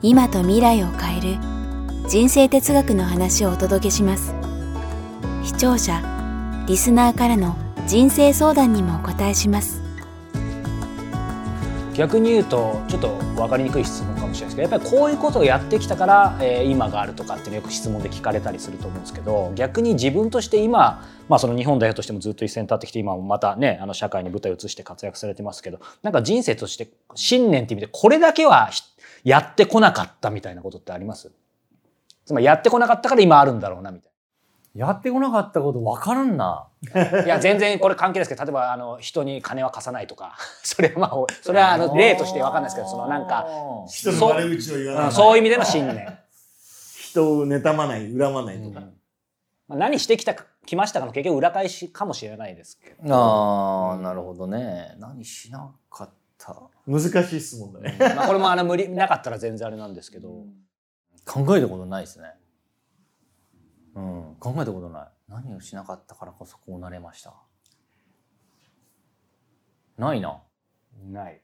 今と未来を変える人生哲学の話をお届けします。視聴者リスナーからの人生相談にもお答えします。逆に言うとちょっと分かりにくい質問かもしれないですけどやっぱりこういうことをやってきたから、えー今があるとかっていうのよく質問で聞かれたりすると思うんですけど逆に自分として今、まあ、その日本代表としてもずっと一線立ってきて今もまたねあの社会に舞台を移して活躍されてますけどなんか人生として信念って意味でこれだけはやってこなかったみたいなことってあります？つまりやってこなかったから今あるんだろうなみたいやってこなかったこと分からんな。な。いや全然これ関係ないですけど例えばあの人に金は貸さないとか それはまあそれはあの例として分かんないですけどそのなんか人の悪口を言わない。うんそういう意味での信念。人を妬まない、恨まないとか。まあ、何してきたか来ましたかの結局裏返しかもしれないですけど、ああ、なるほどね。何しなかった？難しい質問だね。まあ、これもあの無理なかったら全然あれなんですけど、考えたことないですね。うん、考えたことない。何をしなかったからこそこうなれました。ないな。ない、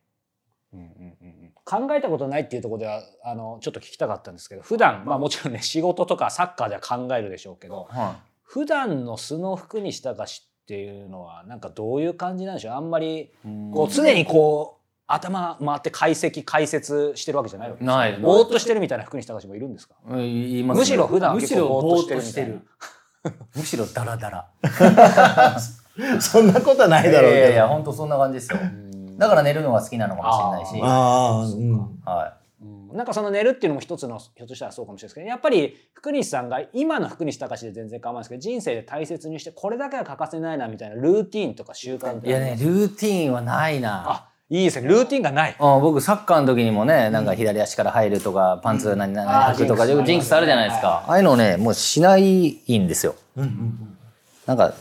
うんうんうんうん、考えたことないっていうところではあのちょっと聞きたかったんですけど普段まあもちろんね仕事とかサッカーでは考えるでしょうけどは普段の素の服にしたかしっていうのはなんかどういう感じなんでしょう？あんまりい。こう常にこう頭回って解析解説してるわけじゃないわけですかないぼーっとしてるみたいな服にしたかしもいるんですか？うん言いますねむしろ普段はむしろ結構ぼぼーっとーっとしるしててる。むしろダラダラ。そんなことはないだろうけど。いやいや、本当そんな感じですよ。だから寝るのが好きなのかもしれないし。ああ、うん。はうんなんかその寝るっていうのも一つのひょっとしたらそうかもしれないですけどやっぱり福西さんが今の福西隆で全然構わないですけど人生で大切にしてこれだけは欠かせないなみたいなルーティンとか習慣っい。ていやね、ルーティーンはないな。あいいですね。ルーティンがない。あ僕サッカーの時にもねなんか左足から入るとか、パンツ何々履くとかジンクス。あるじゃないですか、ああいうのねもうしないんですよ、なんか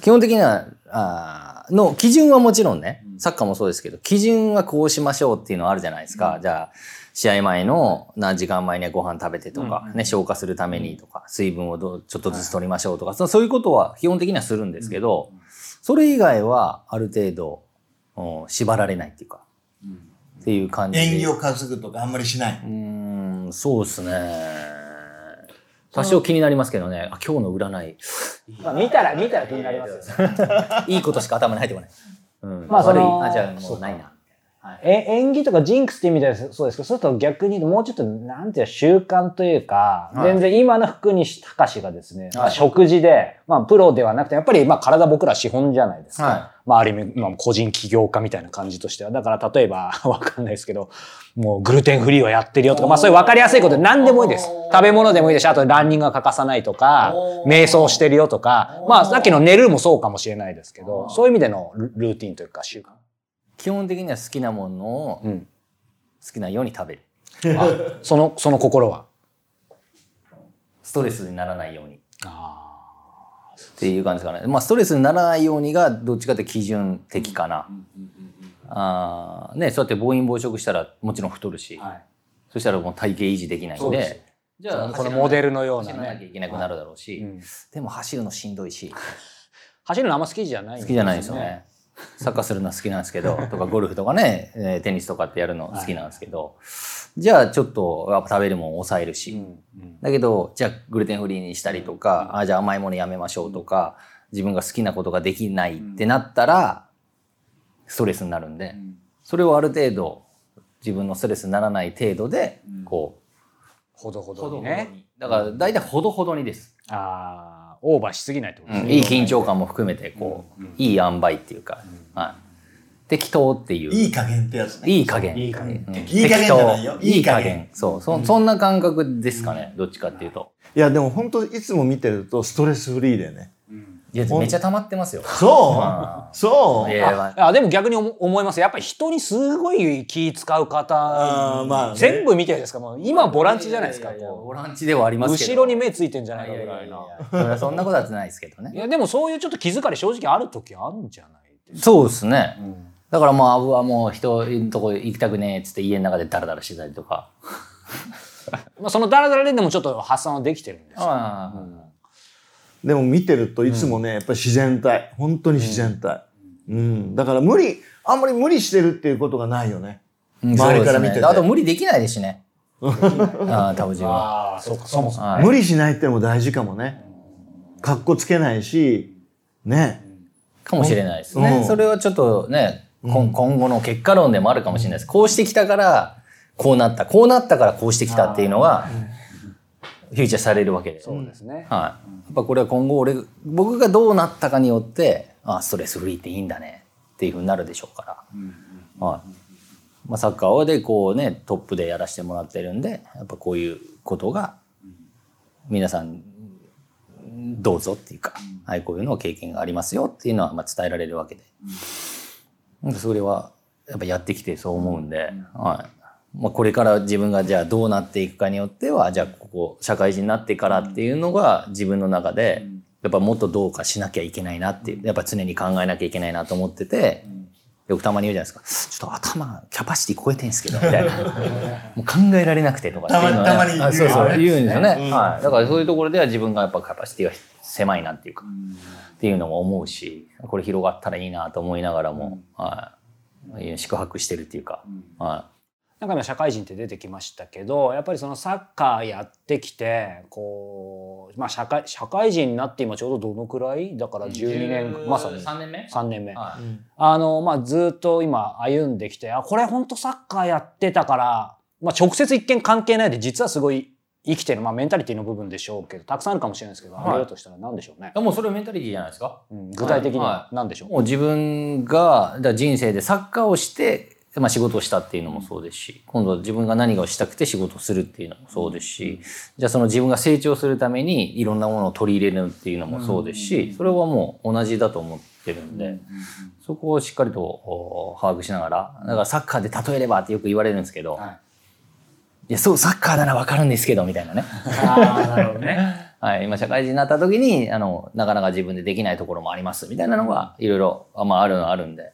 基本的にはあーの基準はもちろんねサッカーもそうですけど基準はこうしましょうっていうのはあるじゃないですか、じゃあ試合前の何時間前にはご飯食べてとか、ね、消化するためにとか水分をどうちょっとずつ取りましょうとか、そそういうことは基本的にはするんですけど、それ以外はある程度、うん縛られないっていうか、っていう感じで。演技を担ぐとかあんまりしない。うーん、そうですね。多少気になりますけどね、あ今日の占い、まあ、見たら見たら気になりますよ。ね いいことしか頭に入ってこない。うん、まあ悪い、あ、じゃあもうないな。え演技とかジンクスって意味ではそうですけどそうすると逆にもうちょっとなんていうの習慣というか、はい。全然今の福西隆がですね、まあはい食事で、まあ、プロではなくてやっぱりまあ体僕ら資本じゃないですか、はまあ、ある意味、まあ、個人起業家みたいな感じとしては。だから例えば わかんないですけどもうグルテンフリーはやってるよとか、まあ、そういう分かりやすいことで何でもいいです。食べ物でもいいですしあとランニングは欠かさないとか瞑想してるよとか。まあさっきの寝るもそうかもしれないですけどそういう意味でのルルーティンというか習慣。基本的には好きなものを好うんきなように食べる。あそのその心は？ストレスにならないように。あっていう感じですかね。まあ、ストレスにならないようにが、どっちかって基準的かな。あーね、そうやって暴飲暴食したらもちろん太るし、はい、そしたらもう体型維持できないんで、じゃあこのモデルのような走らなきゃねいけなくなるだろうし、うんでも走るのしんどいし、走るのあんま好きじゃないん好きじゃないですよね。サッカーするのは好きなんですけど、とかゴルフとかね、えーテニスとかってやるの好きなんですけど、じゃあちょっとやっぱ食べるもん抑えるし、だけど、じゃあグルテンフリーにしたりとか、あじゃあ甘いものやめましょうとか、自分が好きなことができないってなったら、ストレスになるんで、それをある程度、自分のストレスにならない程度で、こほどほう、どにねだから大体ほどほどにです。ああオーバーしすぎないってことですね、いい緊張感も含めて、こう、いい塩梅っていうか、はい。適当っていう。いい加減ってやつね。いい加減。いい加減うんいい加減じゃないよ適当いい加減。そう、そ、そんな感覚ですかね。どっちかっていうと。いや、でも本当いつも見てるとストレスフリーでね。いや、めっちゃ溜まってますよ。そう？あそう？いやあでも逆に思思いますやっぱり人にすごい気使うあ方ーまあね。全部見てるんですか。もう今ボランチじゃないですかややこボランチではありうますけど。後ろに目ついてんじゃないいやいやいやかぐらいな。そんなことはないですけどね。いやでもそういうちょっと気疲れ正直ある時あるんじゃないそうですね。ん。だからもう、アブはもう人のとこ行きたくねえっつって家の中でダラダラしてたりとか。まあそのダラダラでもちょっと発散はできてるんですよ。あでも見てるといつもね、やっぱり自然体。本当に自然体。うん。だから無理、あんまり無理してるっていうことがないよね。周りから見てて。あと無理できないですしね。ああ、多分自分は。ああそうかそもそもはい無理しないってのも大事かもね。かっこつけないし、ね。かもしれないですね。うんそれはちょっとね、今後の結果論でもあるかもしれないです。こうしてきたから、こうなった。こうなったからこうしてきたっていうのが、フューチャーされるわけで。そうですねはい。やっぱこれは今後俺、僕がどうなったかによって、あストレスフリーっていいんだねっていうふうになるでしょうから。はい。まあ、サッカーでこうね、トップでやらせてもらってるんで、やっぱこういうことが、皆さん、どうぞっていうか、はい、こういうのを経験がありますよっていうのはまあ伝えられるわけで。それは、やっぱやってきてそう思うんで、はい。まあ、これから自分がじゃあどうなっていくかによっては、じゃあここ、社会人になってからっていうのが自分の中で、やっぱもっとどうかしなきゃいけないなっていう、やっぱ常に考えなきゃいけないなと思ってて、よくたまに言うじゃないですか。ちょっと頭、キャパシティ超えてんすけど、みたいな。もう考えられなくてとかっていうのはねたまたまに言うあそうそう、ね言うんですよね。はい。だからそういうところでは自分がやっぱキャパシティが狭いなっていうか、っていうのも思うし、これ広がったらいいなと思いながらも、はい。宿泊してるっていうか、はなんか今社会人って出てきましたけどやっぱりそのサッカーやってきてこう、まあ、社会社会人になって今ちょうどどのくらい？だからい。12年まさに。3年目？3年目、はい。あのまあずっと今歩んできてあこれ本当サッカーやってたから、まあ、直接一見関係ないで実はすごい生きてる、まあ、メンタリティの部分でしょうけどたくさんあるかもしれないですけど、はい。挙げるとしたら何でしょうね、もうそれはメンタリティじゃないですか？うん具体的にはは何でしょう、もう自分がだ人生でサッカーをして、まあ、仕事をしたっていうのもそうですし今度は自分が何がしたくて仕事をするっていうのもそうですしじゃあその自分が成長するためにいろんなものを取り入れるっていうのもそうですしそれはもう同じだと思ってるんでそこをしっかりとお把握しながらだからサッカーで例えればってよく言われるんですけど、はい。いや、そう、サッカーならわかるんですけど、みたいなね。ああなるほどね。はい、今社会人になった時に、あの、なかなか自分でできないところもあります、みたいなのが、いろいろ、あまあ、あるのはあるんで、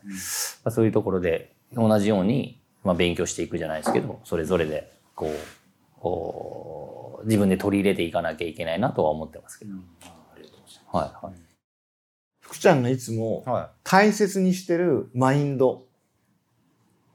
まあ、そういうところで、同じように、まあ、勉強していくじゃないですけど、それぞれで、こう、こう自分で取り入れていかなきゃいけないなとは思ってますけど。はい、はい。福ちゃんがいつもは大切にしてるマインド。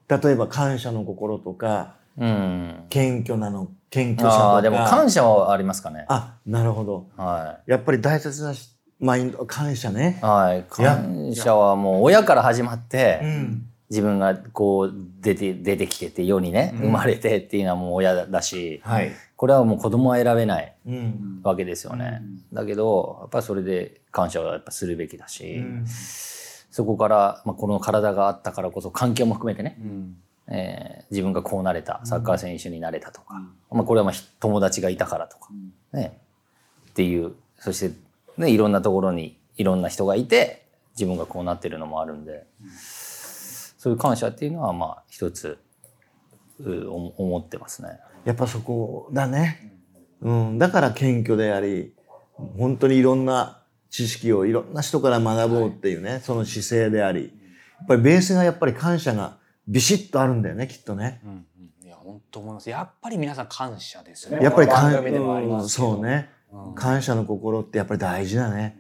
例えば感謝の心とか、い。うん。謙虚なの、謙虚さとか。ああ、でも感謝はありますかね。あ、なるほど。はやっぱり大切なしマインド、感謝ねい。。はい。感謝はもう親から始まって、うん。自分がこう出て、出てきてて世にね、生まれてっていうのはもう親だし、はい。これはもう子供は選べないうん。わけですよね。だけど、やっぱりそれで感謝はやっぱするべきだし、うん。そこから、まあ、この体があったからこそ環境も含めてね、うん。えー自分がこうなれた、サッカー選手になれたとか、まあ、これはまあひ友達がいたからとか、ね、っていう、そして、ね、いろんなところにいろんな人がいて、自分がこうなってるのもあるんで、そういう感謝っていうのは、まあ、一つ、う思思ってますね。やっぱそこだね。うん。だから謙虚であり、本当にいろんな知識をいろんな人から学ぼうっていうね、その姿勢であり。やっぱりベースがやっぱり感謝がビシッとあるんだよね、きっとね。うんうんいや本当思いますやっぱり皆さん感謝ですよねやっぱり番感組でもありうんますそうね、うん感謝の心ってやっぱり大事だね。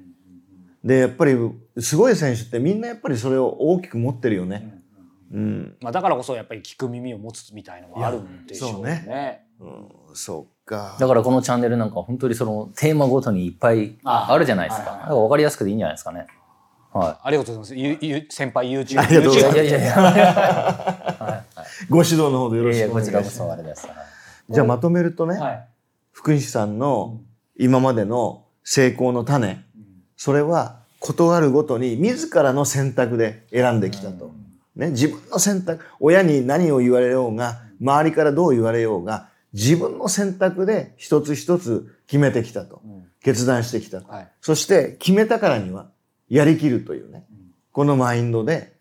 で、やっぱりすごい選手ってみんなやっぱりそれを大きく持ってるよね。うん。まあ、だからこそやっぱり聞く耳を持つみたいのがあるんでしょうね。いやうん、そうか。だからこのチャンネルなんか本当にそのテーマごとにいっぱいあるじゃないですか。はいはいだから分かりやすくていいんじゃないですかね。はありがとうございます。ゆゆ先輩 YouTube。ありがとうございますい。いやいやいや。ご指導のほどよろいやいや、しくお願いします。こちらこそあれです。じゃあまとめるとね、はい。福西さんの今までの成功の種、それは事あるごとに自らの選択で選んできたと。ね、自分の選択、親に何を言われようが、周りからどう言われようが、自分の選択で一つ一つ決めてきたと。決断してきたと。はい。そして決めたからにはやりきるというね、このマインドで、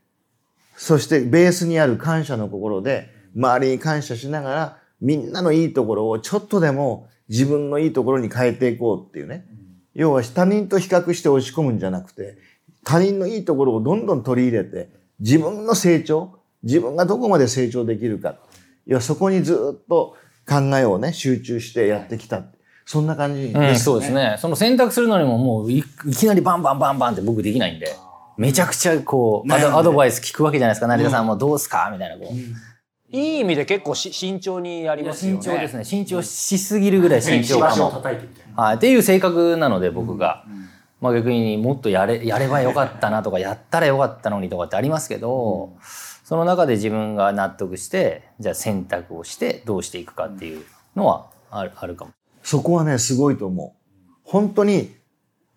そしてベースにある感謝の心で、周りに感謝しながら、みんなのいいところをちょっとでも自分のいいところに変えていこうっていうね。要は他人と比較して押し込むんじゃなくて、他人のいいところをどんどん取り入れて、自分の成長、自分がどこまで成長できるか。いや、そこにずっと考えをね、集中してやってきた。そんな感じですね。うん、そうですね。その選択するのにももういいきなりバンバンバンバンって僕できないんで、めちゃくちゃこう、アドアドバイス聞くわけじゃないですか。成田さんもどうすか？みたいなこう。いい意味で結構し慎重にやりますよね。慎重ですね。慎重しすぎるぐらい慎重かも。はい。っていう性格なので僕が。まあ逆にもっとやれ、やればよかったなとか、やったらよかったのにとかってありますけど、その中で自分が納得して、じゃあ選択をしてどうしていくかっていうのはあるあるかも。そこはね、すごいと思う。本当に、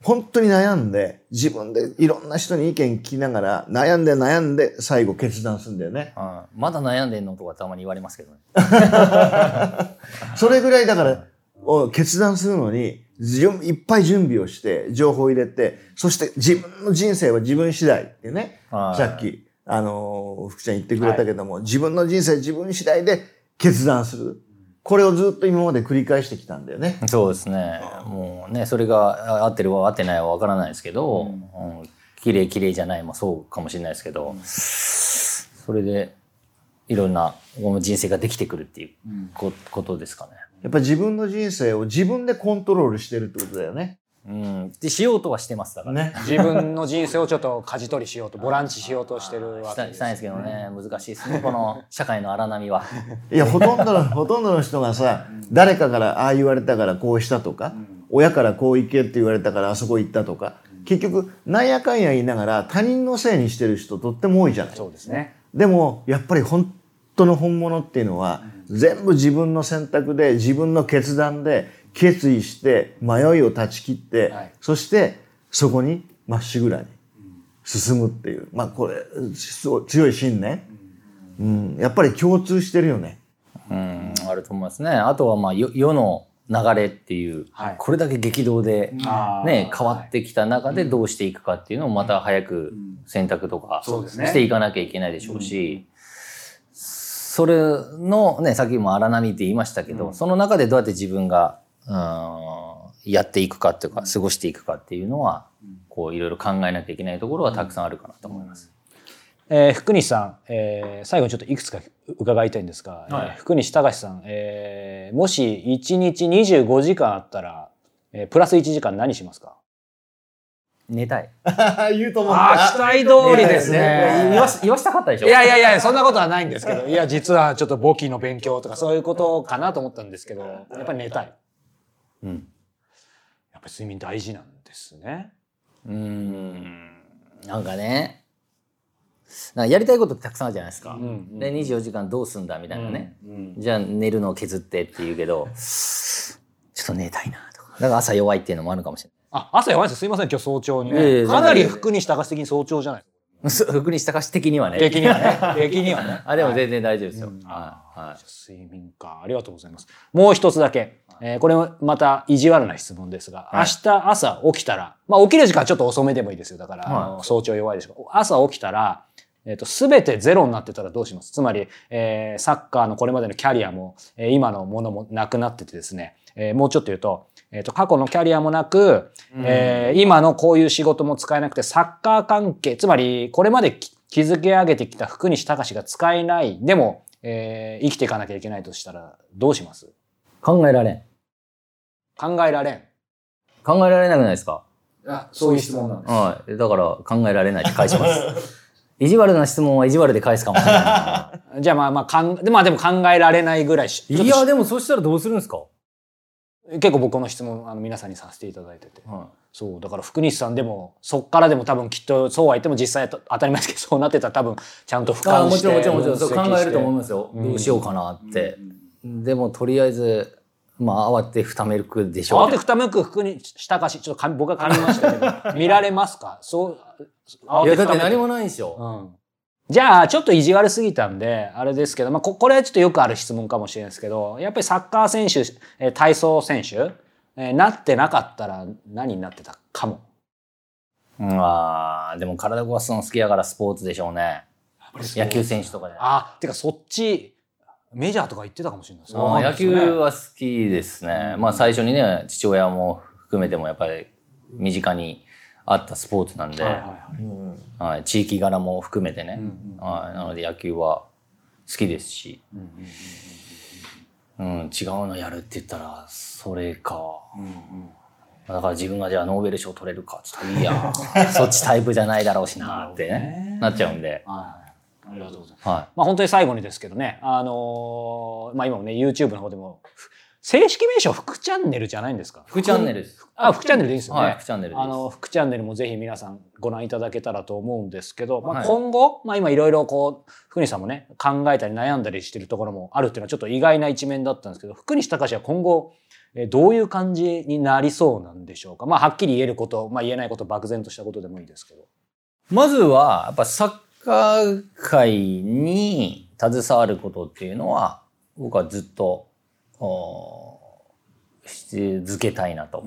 本当に悩んで、自分でいろんな人に意見聞きながら、悩んで悩んで最後決断するんだよね。うんまだ悩んでんのとかたまに言われますけどね。それぐらいだから、お決断するのに、いっぱい準備をして、情報を入れて、そして自分の人生は自分次第ってね、はいさっき、あのー、福ちゃん言ってくれたけども、自分の人生自分次第で決断する。これをずっと今まで繰り返してきたんだよね。そうですね。もうね、それがあ合ってる合ってないはわからないですけど、うん綺麗綺麗じゃないもそうかもしれないですけど、それでいろんな人生ができてくるっていうこ,、ことですかね。やっぱり自分の人生を自分でコントロールしてるってことだよね。うん。で、しようとはしてますだから。ね。自分の人生をちょっと舵取りしようとボランチしようとしてるわけです したいんですけどね、難しいですね、この 社会の荒波は。いや、ほとんどの、ほとんどの人がさ、誰かからああ言われたからこうしたとか、親からこう行けって言われたからあそこ行ったとか、結局、なんやかんや言いながら他人のせいにしてる人とっても多いじゃない。そうですねでも、やっぱり本当の本物っていうのは、全部自分の選択で、自分の決断で、決意して、迷いを断ち切って、はい。そして、そこにまっしぐらに進むっていう。まあ、これ、すごい強い信念。うん、やっぱり共通してるよね。うん、あると思いますね。あとは、まあ、よ世の流れっていう、はい。これだけ激動で、ね、変わってきた中でどうしていくかっていうのをまた早く選択とかそうですね。していかなきゃいけないでしょうし、それのね、さっきも荒波って言いましたけど、その中でどうやって自分が、うん、やっていくかっていうか、過ごしていくかっていうのは、こういろいろ考えなきゃいけないところはたくさんあるかなと思います。えー福西さん、えー最後にちょっといくつか伺いたいんですが、はい。えー福西隆さん、えーもし1日25時間あったら、えープラス1時間何しますか？寝たい。言うと思ああ期待通りですね。言わし言わしたかったでしょ？いやいやいや、そんなことはないんですけど、いや、実はちょっと簿記の勉強とかそういうことかなと思ったんですけど、やっぱり寝たい。うん。やっぱり睡眠大事なんですね。うーんなんかね、なんかやりたいことってたくさんあるじゃないですか。んうんで、24時間どうすんだみたいなね。うんじゃあ寝るのを削ってって言うけど、ちょっと寝たいなとか。だから朝弱いっていうのもあるかもしれあ、朝やばいです。すいません、今日早朝にね。かなり福西隆的に早朝じゃないですない。福西隆的にはね。か。的にはね。的にはね。あ、でも全然大丈夫ですよ。うんはい。はい。睡眠か。ありがとうございます。もう一つだけ。えーこれもまた意地悪な質問ですが、はい明日朝起きたら、まあ起きる時間ちょっと遅めでもいいですよ。だから、早朝弱いですけど、朝起きたら、えっ、と、すべてゼロになってたらどうします？つまり、えーサッカーのこれまでのキャリアも、えー今のものもなくなっててですね、えーもうちょっと言うと、えっ、と、過去のキャリアもなく、えー今のこういう仕事も使えなくて、サッカー関係、つまり、これまでき築き上げてきた福西隆が使えない、でも、えー生きていかなきゃいけないとしたら、どうします？考えられん。考えられん。考えられなくないですか？あ、そういう質問なんです。はい。だから考えられないって返します。意地悪な質問は意地悪で返すかもしれない。じゃあまあまあかん、でまあでも考えられないぐらいし、いや、でもそしたらどうするんですか？結構僕この質問、あの皆さんにさせていただいてて。はそう、だから福西さんでも、そっからでも多分きっと、そうは言っても実際と当たり前ですけど、そうなってたら多分、ちゃんと俯あ瞰して。もちろんもちろんもちろん考えると思いますよ。うんどうしようかなって。でもとりあえず、まあ慌てふためくでしょう慌てふためく福西隆ちょっと噛み僕は噛みましたけど、見られますか？そう、慌いや、だって何もないんでしょ。うんじゃあ、ちょっと意地悪すぎたんで、あれですけど、まあ、ここれはちょっとよくある質問かもしれないですけど、やっぱりサッカー選手、えー体操選手、えーなってなかったら何になってたかも。まあ、でも体壊すの好きやからスポーツでしょうね。野球選手とかで。あ、てかそっち、メジャーとか行ってたかもしれないですね。あ野球は好きですね。まあ最初にね、父親も含めてもやっぱり身近にあったスポーツなんで、はいはいはい。はい、地域柄も含めてね、はい、なので野球は好きですし、うん、違うのやるって言ったらそれか、だから自分がじゃあノーベル賞取れるかちょっといいや そっちタイプじゃないだろうしなってねなっちゃうんで、はい。ありがとうございます。はまあ本当に最後にですけどね、あのーまあ今もね、YouTube の方でも、ふ正式名称副チャンネルじゃないんですか？い、副チャンネルです。あ、副チャンネルでいいですよね。はい副チャンネルですあの、副チャンネルもぜひ皆さんご覧いただけたらと思うんですけど、まあ、はい今後、まあ今いろいろこう、福西さんもね、考えたり悩んだりしてるところもあるっていうのはちょっと意外な一面だったんですけど、福西隆は今後、えーどういう感じになりそうなんでしょうか？まあはっきり言えること、まあ言えないこと、漠然としたことでもいいですけど。まずは、やっぱサッカー界に携わることっていうのは、僕はずっと、おし続けたいなと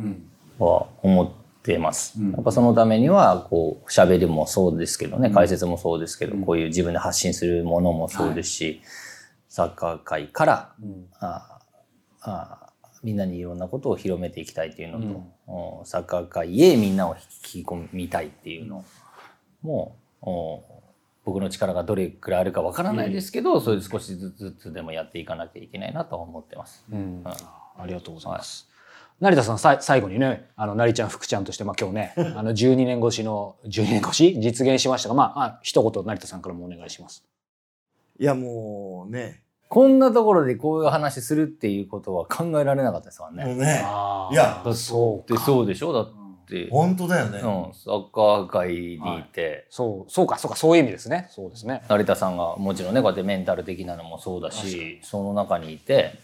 は思ってます。やっぱそのためには、こう、喋りもそうですけどね、解説もそうですけど、こういう自分で発信するものもそうですし、サッカー界から、ああみんなにいろんなことを広めていきたいっていうのと、おサッカー界へみんなを引き込みたいっていうのもお僕の力がどれくらいあるかわからないですけど、それで少しずつでもやっていかなきゃいけないなとは思ってます。うん。ありがとうございます。成田さんさい最後にね、あの、成ちゃん、福ちゃんとして、まあ今日ね、あの、12年越しの、12年越し？実現しましたが、まあ、あ一言、成田さんからもお願いします。いやもうね、こんなところでこういう話するっていうことは考えられなかったですからね。もうね、いやだってそうでしょ？だって、うん、本当だよね。サッカー界にいて、そう、そうか、そうか、そういう意味ですね。そうですね。成田さんがもちろんねこうやってメンタル的なのもそうだしその中にいて、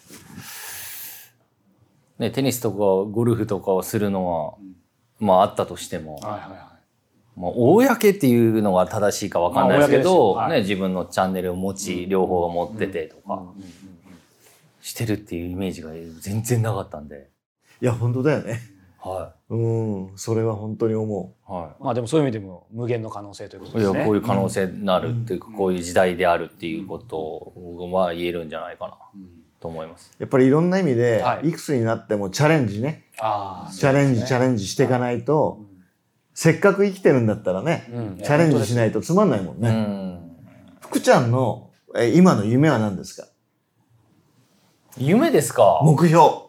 ね、テニスとかゴルフとかをするのは、まああったとしても、はいはいはまあ、公っていうのが正しいかわかんないですけど、まあはい。ね、自分のチャンネルを持ち、両方持っててとか、してるっていうイメージが全然なかったんで、いや本当だよね。はうん、それは本当に思い。はいまあでもそういう意味でも無限の可能性ということいやですね。こういう可能性になるっていうか、こういう時代であるっていうことは言えるんじゃないかなと思います。う。やっぱりいろんな意味で、はいい、くつになってもチャレンジね、ああ、チャレンジ、チャレンジしていかないと、せっかく生きてるんだったらね、うんチャレンジしないとつまんないもんうね。ん。福ちゃんのえ今の夢は何ですか？夢ですか？目標。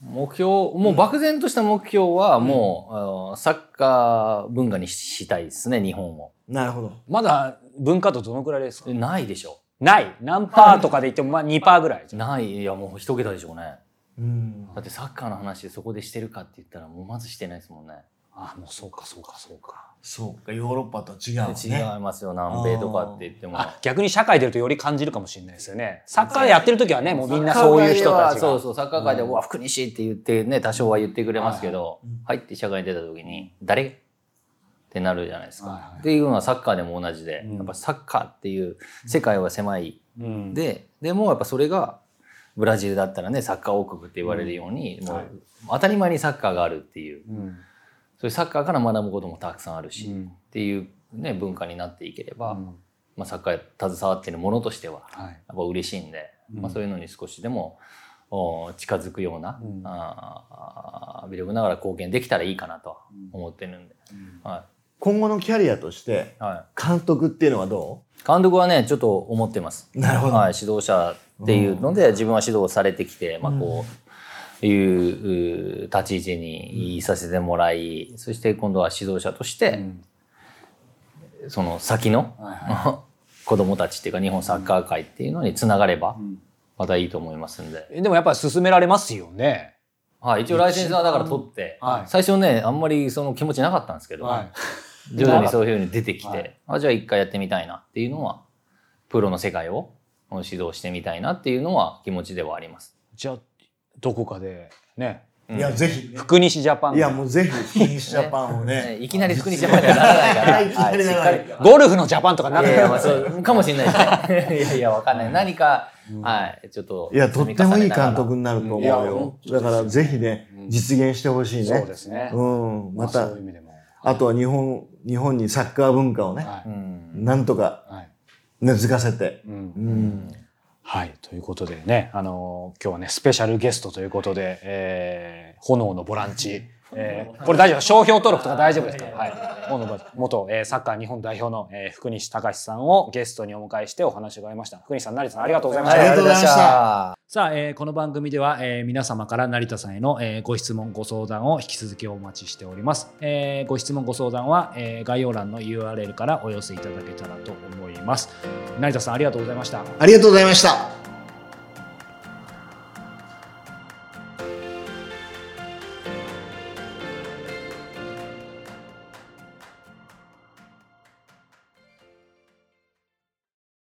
目標、もう漠然とした目標はもう、あのサッカー文化にしたいですね、日本を。なるほど。まだ文化度どのくらいですか？ないでしょ。ない。何パーとかで言っても、まあ2パーぐらい。ない、いやもう一桁でしょうね。うん。だってサッカーの話そこでしてるかって言ったらもうまずしてないですもんね。あもうそうか、そうか、そうか。そうか、ヨーロッパとは違うね。違いますよ、南米とかって言っても。あ、逆に社会出るとより感じるかもしれないですよね。サッカーやってる時はね、もうみんなそういう人たちが。そうそう、サッカー界で、うわ、福西って言ってね、多少は言ってくれますけど、入って社会に出た時に、誰？ってなるじゃないですか。はいはい。っていうのはサッカーでも同じで、うん。やっぱサッカーっていう世界は狭い。うん、で、でもやっぱそれが、ブラジルだったらね、サッカー王国って言われるように、もうはい。当たり前にサッカーがあるっていう、うんそういうサッカーから学ぶこともたくさんあるし、うん。っていうね、文化になっていければ、うん。まあ、サッカーに携わっているものとしては、はい。やっぱ嬉しいんで、うん。まあ、そういうのに少しでもお近づくような、うん。あー微力ながら貢献できたらいいかなとは思ってるんで、は今後のキャリアとして、いは監督っていうのはどい、監督はねちょっと思ってます。なるほどはい、指導者っていうので、自分は指導されてきて、まあ、こういうう立ち位置にいさせてもらい、そして今度は指導者として、んその先の、子供たちっていうか日本サッカー界っていうのにつながればまたいいと思いますんで、えでもやっぱり進められますよね。はい、一応ライセンスはだから取って、はい。最初ねあんまりその気持ちなかったんですけど、はい。徐々にそういうふうに出てきて、はい。あじゃあ一回やってみたいなっていうのはプロの世界を指導してみたいなっていうのは気持ちではあります。じゃあ、どこかでね、う、いや、ぜひね。福西ジャパンいや、もうぜひ、フィニッシュジャパンをね。ね。いきなり福西ジャパンにはならないから、いきなりならないから。ゴルフのジャパンとかなるいやいや、まあ、そうかもしれないですね。いやいや、わかんない。何か、はい、ちょっと。いや、とってもいい監督になると思うよ。だから、ぜひね、実現してほしいね。そうですね。うん、また。あとは日本日本にサッカー文化をね、なんとかはい。根付かせて、うん。うんはい、ということでね、あの今日はね、スペシャルゲストということで、えー炎のボランチ、えー これ大丈夫商標登録とか大丈夫ですかはい。元、えーサッカー日本代表の、えー福西隆さんをゲストにお迎えしてお話を伺いました。福西さん、成田さん、ありがとうございました。ありがとうございましたさあ、えーこの番組では、えー皆様から成田さんへの、えーご質問、ご相談を引き続きお待ちしております。えーご質問、ご相談は、えー概要欄の URL からお寄せいただけたらと思います。成田さん、ありがとうございました。ありがとうございました。